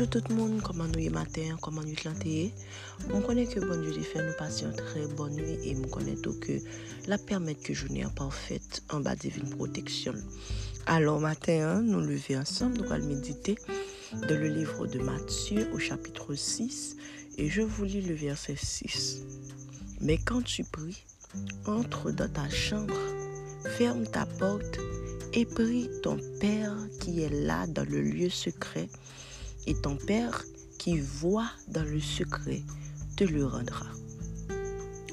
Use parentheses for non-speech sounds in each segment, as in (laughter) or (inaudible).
Bonjour tout le monde, comment nous y matin, comment nous l'anteye. On connaît que bon Dieu fait nous passer une très bonne nuit et on connaît tout que la permettre que journée parfaite en bas divine protection. Alors matin, hein, nous lever ensemble, nous allons méditer dans le livre de Matthieu au chapitre 6 et je vous lis le verset 6. Mais quand tu pries, entre dans ta chambre, ferme ta porte et prie ton Père qui est là dans le lieu secret et ton Père qui voit dans le secret te le rendra.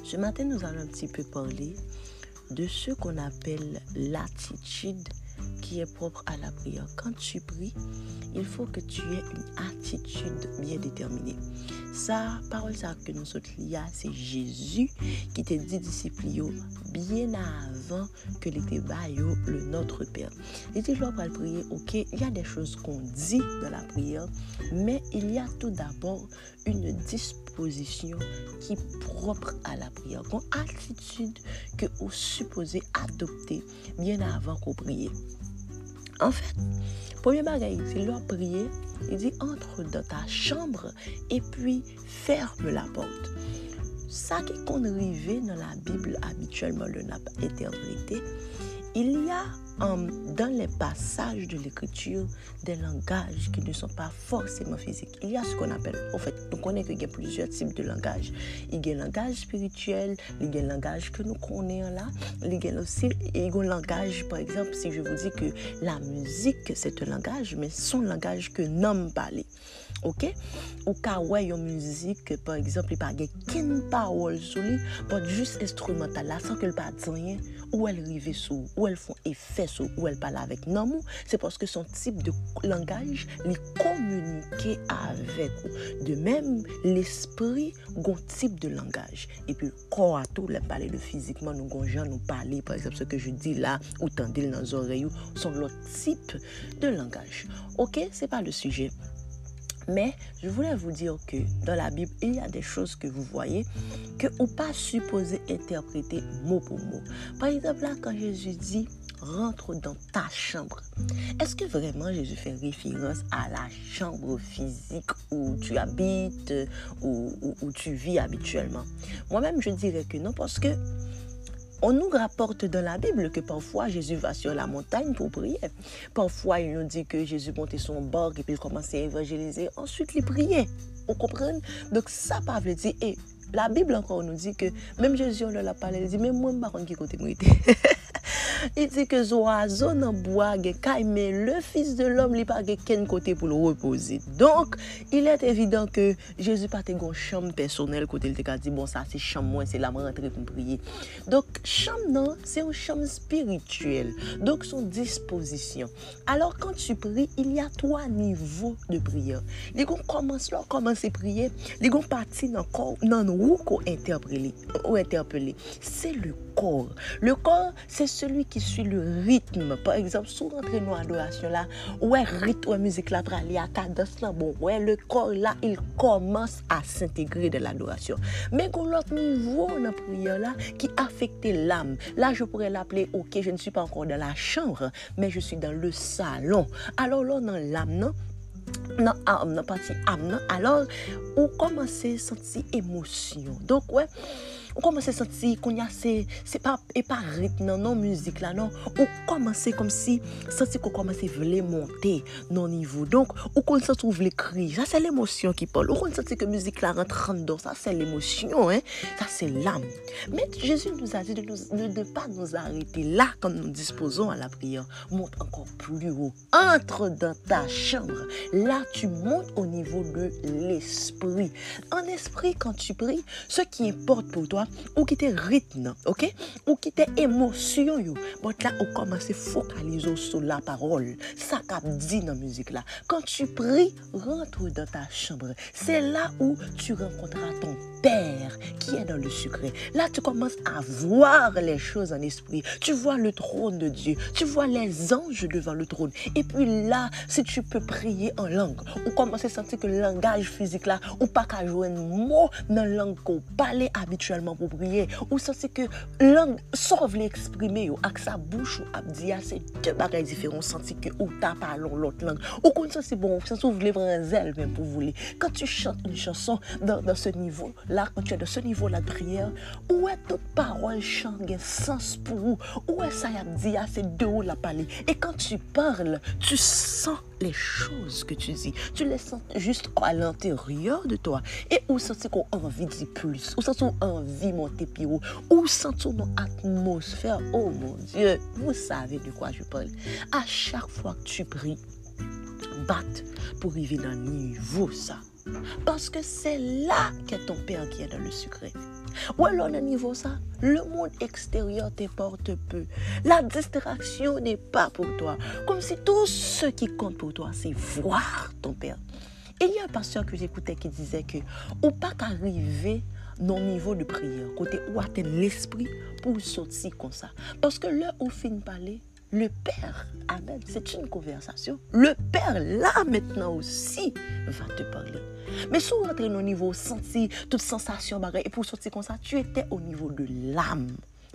Ce matin, nous allons un petit peu parler de ce qu'on appelle l'attitude qui est propre à la prière. Quand tu pries, il faut que tu aies une attitude bien déterminée. Ça, parole ça que nous sommes liés, c'est Jésus qui te dit disciples bien avant que les débats le Notre Père. Il dit, pour prier, ok, il y a des choses qu'on dit dans la prière, mais il y a tout d'abord une disposition qui est propre à la prière, une attitude que vous supposez adopter bien avant qu'on prie. En fait, premier bagage, c'est leur prier, il dit entre dans ta chambre et puis ferme la porte. Ça qui qu'on arrivé dans la Bible habituellement le n'a pas interprété, il y a dans les passages de l'écriture des langages qui ne sont pas forcément physiques. Il y a ce qu'on appelle, en fait, nous connaissons qu'il y a plusieurs types de langages. Il y a un langage spirituel, il y a un langage que nous connaissons là, il y a aussi un langage, par exemple, si je vous dis que la musique, c'est un langage, mais son langage que nous parler. Ok? Ou ka wè yon müzik, par exemple, li pa gen ken parol sou li, pot jist instrumental la, san ke l pa diyen, ou el rive sou, ou el fon efè sou, ou el pala avèk nan mou, se poske son tip de langaj li komunike avèk ou. De mèm, l'esprit gon tip de langaj. E pi, kor atou, lè pale de fizikman, nou gon jan nou pale, par exemple, se ke je di la, ou tendil nan zorey ou, son lot tip de langaj. Ok? Se pa le sujè. Mais je voulais vous dire que dans la Bible, il y a des choses que vous voyez que ou pas supposé interpréter mot pour mot. Par exemple, là, quand Jésus dit rentre dans ta chambre. Est-ce que vraiment Jésus fait référence à la chambre physique où tu habites, ou où tu vis habituellement? Moi-même, je dirais que non, parce que on nous rapporte dans la Bible que parfois Jésus va sur la montagne pour prier. Parfois, il nous dit que Jésus montait son bord et puis il commençait à évangéliser. Ensuite, il priait. Vous comprenez? Donc, ça, pas veut dire. Et la Bible encore nous dit que même Jésus, on l'a parlé, il dit, mais moi, je ne sais pas qui (laughs) I di ke zo a zo nan boage kay, men le fils de l'om li pa ge ken kote pou lo reposi. Donk, il et evidant ke Jezu pa te gon chanm personel kote li te ka di, bon sa se chanm mwen, se la mwen rentre pou priye. Donk, chanm nan, se yon chanm spirituel. Donk, son disposition. Alors, kan tu pri, il y a 3 nivou de priye. Li gon komanse lor, komanse priye, li gon pati nan, nan wou ko interpele. Se le corps. Le corps, c'est celui qui suit le rythme. Par exemple, sous rentrer nos adorations là, ouais, rythme, ouais, musique là, il à cadence là, bon, ouais, le corps là, il commence à s'intégrer de l'adoration. Mais qu'on l'autre niveau dans la prière là, qui affecte l'âme. Là, je pourrais l'appeler, ok, je ne suis pas encore dans la chambre, mais je suis dans le salon. Alors là, dans l'âme, non? Dans âme, dans partie âme, alors, on commence à sentir émotion. Donc, ouais, ou komanse santi kon ya se, se pa, e pa rit nan nan müzik la nan, ou komanse kom si, santi kon komanse vle monte nan nivou. Donk, ou kon santi ou vle kri, sa se l'emosyon ki pol. Ou kon santi ke müzik la rentran don, sa se l'emosyon, sa se l'am. Men, Jezu nou a di de ne de pa nou arete la kan nou disposon a la priyan. Monte ankon plu ou. Entre dan ta chambre. La, tu monte au nivou de l'esprit. An esprit, kan tu pri, se ki importe pou toa, ou qui te rythme, ok? Ou qui te émotion, yo. Bon, là, on commence à focaliser sur la parole. Ça qu'a dit dans la musique là. Quand tu pries, rentre dans ta chambre. C'est là où tu rencontreras ton Père qui est dans le secret. Là, tu commences à voir les choses en esprit. Tu vois le trône de Dieu. Tu vois les anges devant le trône. Et puis là, si tu peux prier en langue, ou commencer à sentir que le langage physique là, ou pas qu'à jouer un mot dans la langue qu'on parle habituellement pour prier. Ou ça, c'est que langue, sauf l'exprimer, avec sa bouche, ou abdia, ah, c'est deux bagages différents. Senti que ou t'as parlé l'autre langue. Ou comme ça, c'est bon. Vous voulez prendre un zèle même pour vous. Quand tu chantes une chanson dans, ce niveau-là, quand tu es dans ce niveau-là de prière, où est toute parole chante un sens pour vous? Où est ça, dit, ah, c'est de où la parler? Et quand tu parles, tu sens les choses que tu Tu les sens juste à l'intérieur de toi. Et où sens-tu qu'on a envie de plus? Où sens-tu qu'on envie de monter plus haut? Où sens-tu mon atmosphère? Oh mon Dieu, vous savez de quoi je parle. À chaque fois que tu pries, batte pour arriver dans le niveau ça. Parce que c'est là qu'est ton Père qui est dans le secret. Ou alors, à niveau ça, le monde extérieur t'importe peu. La distraction n'est pas pour toi. Comme si tout ce qui compte pour toi, c'est voir ton Père. Il y a un pasteur que j'écoutais qui disait que, ou pas qu'arriver non niveau de prière, côté où atteindre l'esprit pour sortir comme ça. Parce que là, au fin parler, le Père, Amen, c'est une conversation. Le Père, là maintenant aussi, va te parler. Mais si vous rentrez au niveau senti, toute sensation, et pour sortir comme ça, tu étais au niveau de l'âme.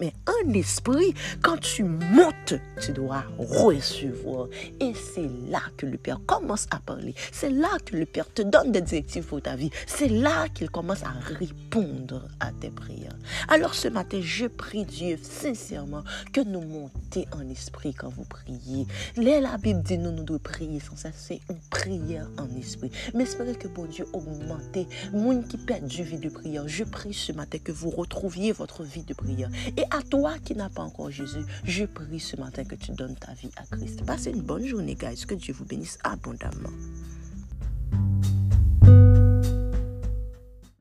Mais un esprit, quand tu montes, tu dois recevoir. Et c'est là que le Père commence à parler. C'est là que le Père te donne des directives pour ta vie. C'est là qu'il commence à répondre à tes prières. Alors ce matin, je prie Dieu sincèrement que nous montions en esprit quand vous priez. la Bible dit nous, nous devons prier sans cesse. C'est une prière en esprit. Mais espérez que bon Dieu augmente. Moi qui perd du vie de prière, je prie ce matin que vous retrouviez votre vie de prière. Et à toi qui n'as pas encore Jésus, je prie ce matin que tu donnes ta vie à Christ. Passez une bonne journée, guys. Que Dieu vous bénisse abondamment.